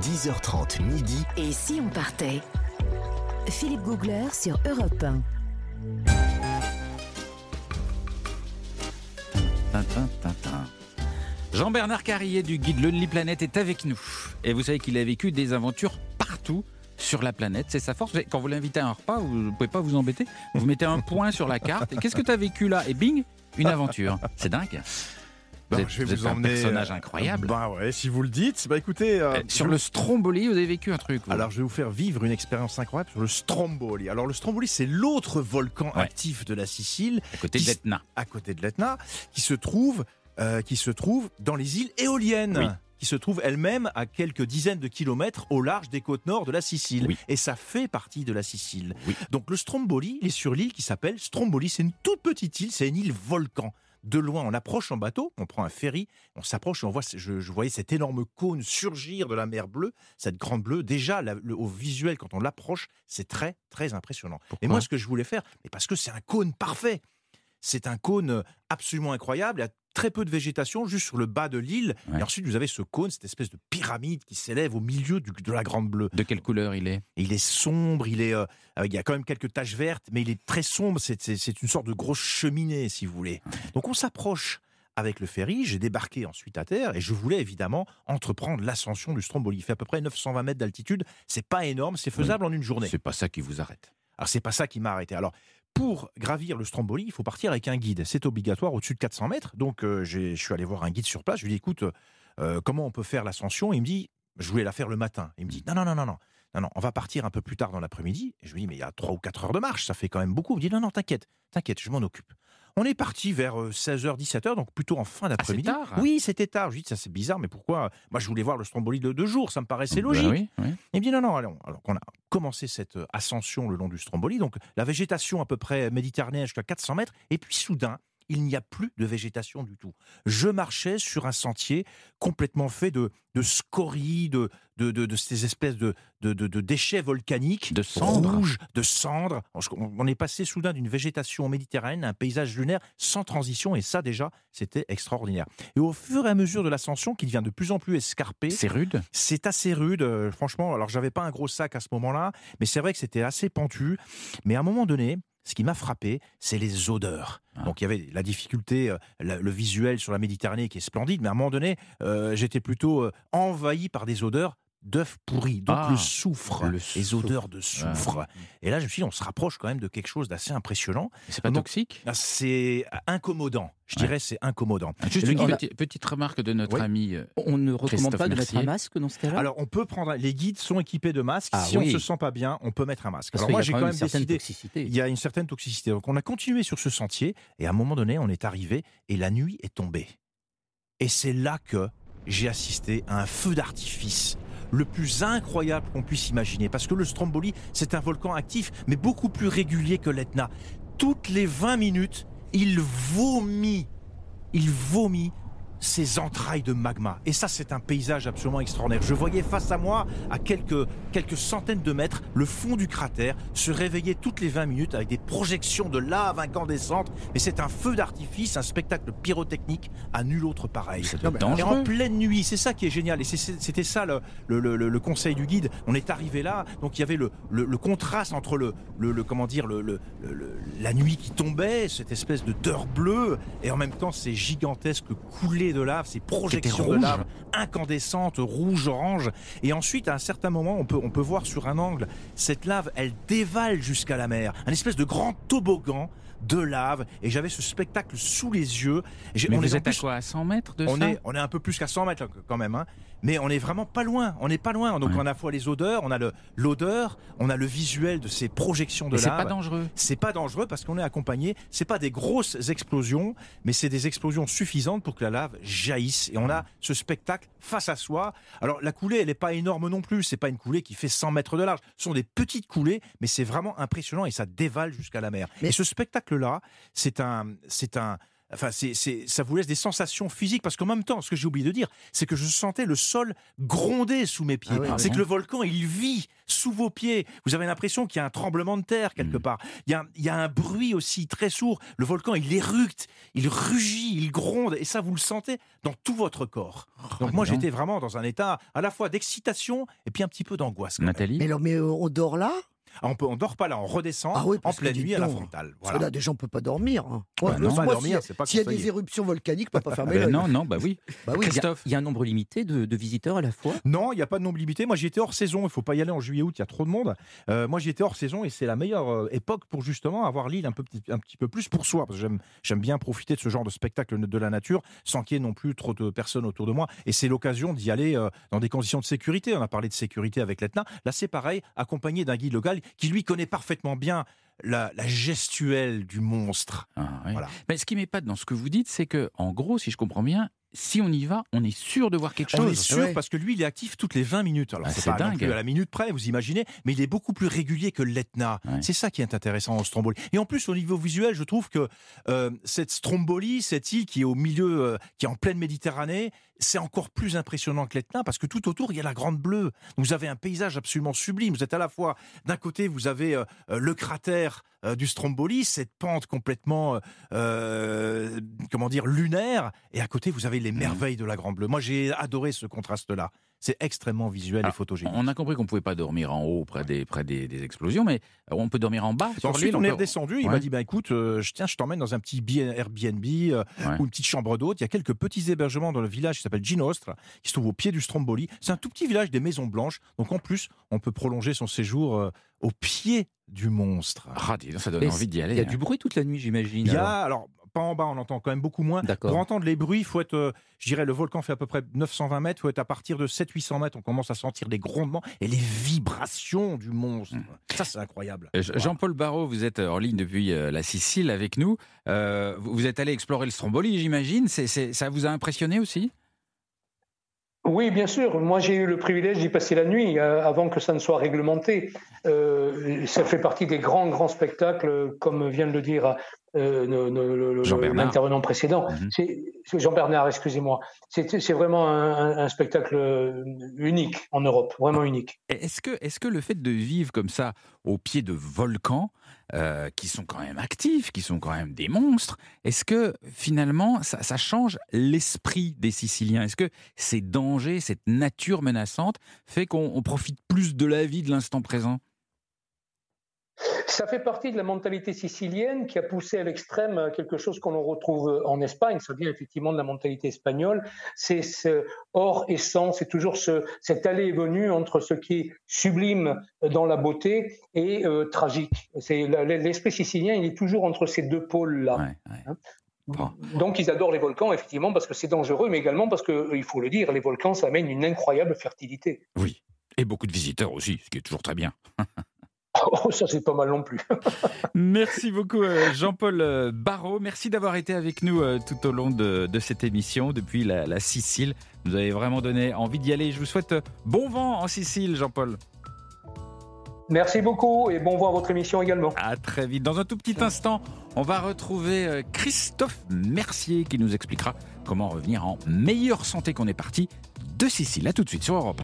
10h30 midi. Et si on partait? Philippe Googler sur Europe 1. Tintin, tintin. Jean-Bernard Carrier du guide Lonely Planet est avec nous. Et vous savez qu'il a vécu des aventures partout sur la planète. C'est sa force. Quand vous l'invitez à un repas, vous ne pouvez pas vous embêter. Vous mettez un point sur la carte. Et qu'est-ce que tu as vécu là? Et bing, une aventure. C'est dingue. Bah, Vous êtes- je vais vous vous un emmener. personnage euh, incroyable. Bah ouais, si vous le dites. Bah écoutez. euh, Euh, Sur je- le Stromboli, vous avez vécu un truc. vous. Alors, je vais vous faire vivre une expérience incroyable sur le Stromboli. Alors, le Stromboli, c'est l'autre volcan Ouais. actif de la Sicile, à côté qui- d'Etna. à côté de l'Etna, qui se trouve, euh, qui se trouve dans les îles éoliennes. Oui. qui se trouve elle-même à quelques dizaines de kilomètres au large des côtes nord de la Sicile. Oui. Et ça fait partie de la Sicile. Oui. Donc le Stromboli, il est sur l'île qui s'appelle Stromboli. C'est une toute petite île, c'est une île volcan. De loin, on approche en bateau, on prend un ferry, on s'approche et on voit, je, je voyais cet énorme cône surgir de la mer bleue, cette grande bleue. Déjà, la- le- au visuel, quand on l'approche, c'est très, très impressionnant. Pourquoi? et moi, ce que je voulais faire, mais parce que c'est un cône parfait. C'est un cône absolument incroyable. Très peu de végétation, juste sur le bas de l'île. Ouais. Et ensuite, vous avez ce cône, cette espèce de pyramide qui s'élève au milieu du- de la Grande Bleue. De quelle couleur il est? Et il est sombre, il est, euh, il y a quand même quelques taches vertes, mais il est très sombre. C'est une sorte de grosse cheminée, si vous voulez. Donc on s'approche avec le ferry. J'ai débarqué ensuite à terre et je voulais évidemment entreprendre l'ascension du Stromboli. Il fait à peu près 920 mètres d'altitude. C'est pas énorme, c'est faisable en une journée. C'est pas ça qui vous arrête. Alors c'est pas ça qui m'a arrêté. Alors pour gravir le Stromboli, il faut partir avec un guide. C'est obligatoire au-dessus de 400 mètres. Donc euh, je suis allé voir un guide sur place. Je lui ai dit écoute, euh, comment on peut faire l'ascension? Il me dit je voulais la faire le matin. Il me dit non non non non non. Non, on va partir un peu plus tard dans l'après-midi. Je lui dis, mais il y a 3 ou 4 heures de marche, ça fait quand même beaucoup. Il me dit, non, non, t'inquiète, t'inquiète, je m'en occupe. On est parti vers euh, 16h, 17h, donc plutôt en fin d'après-midi. tard oui, c'était tard. Je lui dis, ça c'est bizarre, mais pourquoi Moi, je voulais voir le Stromboli de deux jours, ça me paraissait Bah logique. oui, oui. Il me dit non, non, allons. Alors qu'on a commencé cette euh, ascension le long du Stromboli, donc la végétation à peu près méditerranéenne jusqu'à 400 mètres, et puis soudain, il n'y a plus de végétation du tout. Je marchais sur un sentier complètement fait de, de scories, de, de, de, de ces espèces de, de, de- déchets volcaniques, De cendres. rouges, de cendres. On, on est passé soudain d'une végétation méditerranéenne à un paysage lunaire sans transition, et ça déjà, c'était extraordinaire. Et au fur et à mesure de l'ascension, qui devient de plus en plus escarpée, C'est rude. c'est assez rude, euh, franchement. Alors, j'avais pas un gros sac à ce moment-là, mais c'est vrai que c'était assez pentu. Mais à un moment donné, ce qui m'a frappé, c'est les odeurs. Ah. Donc, il y avait la difficulté, euh, la- le visuel sur la Méditerranée qui est splendide, mais à un moment donné, euh, j'étais plutôt euh, envahi par des odeurs d'œufs pourris, donc Ah, le soufre, le les soufre. odeurs de soufre. Et là, je me suis dit, on se rapproche quand même de quelque chose d'assez impressionnant. C'est pas Donc, toxique? Ah, C'est incommodant. Je Ouais. dirais, c'est incommodant. Juste le une petite, petite remarque de notre Oui. ami. euh, On ne recommande Christophe pas de Mercier. mettre un masque dans ce cas-là? Alors, on peut prendre. Les guides sont équipés de masques. Ah si oui. on se sent pas bien, on peut mettre un masque. Parce Alors moi, j'ai quand quand même même une certaine décidé. toxicité. Il y a une certaine toxicité. Donc, on a continué sur ce sentier et à un moment donné, on est arrivé et la nuit est tombée. Et c'est là que j'ai assisté à un feu d'artifice le plus incroyable qu'on puisse imaginer. Parce que le Stromboli, c'est un volcan actif, mais beaucoup plus régulier que l'Etna. Toutes les 20 minutes, il vomit, il vomit ses entrailles de magma. Et ça, c'est un paysage absolument extraordinaire. Je voyais face à moi, à quelques, quelques centaines de mètres, le fond du cratère se réveiller toutes les 20 minutes avec des projections de lave incandescentes. Mais c'est un feu d'artifice, un spectacle pyrotechnique à nul autre pareil. Doit être Et en dangereux. pleine nuit, c'est ça qui est génial. Et c'est- c'est- c'était ça le, le- le- conseil du guide. On est arrivé là, donc il y avait le, contraste entre le, comment dire, le, la nuit qui tombait, cette espèce de d'heure bleue, et en même temps ces gigantesques coulées de lave, ces projections de lave incandescentes, rouge, orange. Et ensuite, à un certain moment, on peut, on peut voir sur un angle, cette lave, elle dévale jusqu'à la mer. Un espèce de grand toboggan de lave. Et j'avais ce spectacle sous les yeux. Mais on est vous en êtes à quoi À 100 mètres de on ça est, on est un peu plus qu'à 100 mètres là, quand même, hein. Mais on est vraiment pas loin. On n'est pas loin. Donc Ouais. on a à la fois les odeurs, on a l'odeur, on a le visuel de ces projections de Mais c'est pas dangereux. C'est pas dangereux parce qu'on est accompagné. C'est pas des grosses explosions, mais c'est des explosions suffisantes pour que la lave jaillisse. Et on a ce spectacle face à soi. Alors la coulée, elle n'est pas énorme non plus. C'est pas une coulée qui fait 100 mètres de large. Ce sont des petites coulées, mais c'est vraiment impressionnant et ça dévale jusqu'à la mer. Mais- Et ce spectacle-là, c'est un, c'est un, enfin, c'est, ça vous laisse des sensations physiques parce qu'en même temps, ce que j'ai oublié de dire, c'est que je sentais le sol gronder sous mes pieds. Ah oui, c'est que le volcan, il vit sous vos pieds. Vous avez l'impression qu'il y a un tremblement de terre quelque Mm. part. Il y, a, il y a un bruit aussi très sourd. Le volcan, il éructe, il rugit, il gronde, et ça, vous le sentez dans tout votre corps. Donc moi, j'étais vraiment dans un état à la fois d'excitation et puis un petit peu d'angoisse. Nathalie? Mais, alors, mais euh, on dort là? On peut, on dort pas là, on redescend Ah oui, en parce pleine nuit à la frontale. Parce Voilà. que là, déjà, on peut pas dormir. hein. Bah Ouais, non. moi, Pas dormir, s'il y a- c'est pas S'il y a des éruptions volcaniques, on peut pas fermer Ben l'œil. Non, non, bah oui. Bah oui. Il y, a, Christophe il y a un nombre limité de, de visiteurs à la fois Non, il n'y a pas de nombre limité. Moi, j'y étais hors saison. Il faut pas y aller en juillet-août, il y a trop de monde. Euh, moi, j'y étais hors saison et c'est la meilleure euh, époque pour justement avoir l'île un, peu, petit- un petit peu plus pour soi. Parce que j'aime, j'aime bien profiter de ce genre de spectacle de la nature sans qu'il y ait non plus trop de personnes autour de moi. Et c'est l'occasion d'y aller euh, dans des conditions de sécurité. On a parlé de sécurité avec l'Etna. Là, c'est pareil, accompagné d'un guide local qui, lui, connaît parfaitement bien la, la gestuelle du monstre. Ah, oui. Voilà. Mais ce qui m'épate dans ce que vous dites, c'est que, en gros, si je comprends bien, si on y va, on est sûr de voir quelque On est chose. sûr Ouais. parce que lui, il est actif toutes les 20 minutes. Alors, Ah, c'est non dingue. plus à la minute près, vous imaginez, mais il est beaucoup plus régulier que l'Etna. Ouais. C'est ça qui est intéressant en Stromboli. Et en plus, au niveau visuel, je trouve que euh, cette Stromboli, cette île qui est au milieu, euh, qui est en pleine Méditerranée, c'est encore plus impressionnant que l'Etna parce que tout autour, il y a la Grande Bleue. Vous avez un paysage absolument sublime. Vous êtes à la fois, d'un côté, vous avez euh, euh, le cratère euh, du Stromboli, cette pente complètement, euh, comment dire, lunaire, et à côté, vous avez les merveilles de la Grande Bleue. Moi, j'ai adoré ce contraste-là. C'est extrêmement visuel et Alors, photogénique. On a compris qu'on pouvait pas dormir en haut près des, près des, des explosions, mais on peut dormir en bas. sur Ensuite, on est peut- redescendu. Il Ouais. m'a dit bah, écoute, euh, je, tiens, je t'emmène dans un petit Airbnb euh, Ouais. ou une petite chambre d'hôte. Il y a quelques petits hébergements dans le village qui s'appelle Ginostra, qui se trouve au pied du Stromboli. C'est un tout petit village des maisons blanches. Donc, en plus, on peut prolonger son séjour euh, au pied du monstre. Ah, ça donne envie d'y aller. Il y a hein. du bruit toute la nuit, j'imagine. Il y alors. a, alors, pas en bas, on entend quand même beaucoup moins. Pour entendre les bruits, il faut être, euh, je dirais, le volcan fait à peu près 920 mètres, il faut être à partir de 700-800 mètres, on commence à sentir les grondements et les vibrations du monstre. Ça, c'est incroyable. Euh, Jean-Paul Barraud, vous êtes en ligne depuis euh, la Sicile avec nous. Euh, vous êtes allé explorer le Stromboli, j'imagine. Ça vous a impressionné aussi? Oui, bien sûr. Moi, j'ai eu le privilège d'y passer la nuit euh, avant que ça ne soit réglementé. Euh, ça fait partie des grands, grands spectacles, comme vient de le dire euh, l'intervenant précédent. Mhm. Jean-Bernard, excusez-moi. C'est vraiment un, spectacle unique en Europe, vraiment unique. Et Est-ce que, est-ce que le fait de vivre comme ça au pied de volcans euh, qui sont quand même actifs, qui sont quand même des monstres, est-ce que finalement ça, ça change l'esprit des Siciliens? Est-ce que ces dangers, cette nature menaçante fait qu'on on profite plus de la vie, de l'instant présent? Ça fait partie de la mentalité sicilienne qui a poussé à l'extrême quelque chose qu'on retrouve en Espagne. Ça vient effectivement de la mentalité espagnole. C'est ce or et sang, c'est toujours ce, cette allée et venue entre ce qui est sublime dans la beauté et euh, tragique. C'est l'esprit sicilien, il est toujours entre ces deux pôles-là. Ouais, ouais. Bon. Donc ils adorent les volcans effectivement parce que c'est dangereux, mais également parce que il faut le dire, les volcans ça amène une incroyable fertilité. Oui. Et beaucoup de visiteurs aussi, ce qui est toujours très bien. Oh, ça c'est pas mal non plus. Merci beaucoup euh, Jean-Paul euh, Barraud. Merci d'avoir été avec nous euh, tout au long de, de cette émission depuis la, la Sicile. Vous avez vraiment donné envie d'y aller. Je vous souhaite bon vent en Sicile, Jean-Paul. Merci beaucoup et bon vent à votre émission également. À très vite. Dans un tout petit instant, on va retrouver Christophe Mercier qui nous expliquera comment revenir en meilleure santé qu'on est parti de Sicile. À tout de suite sur Europe.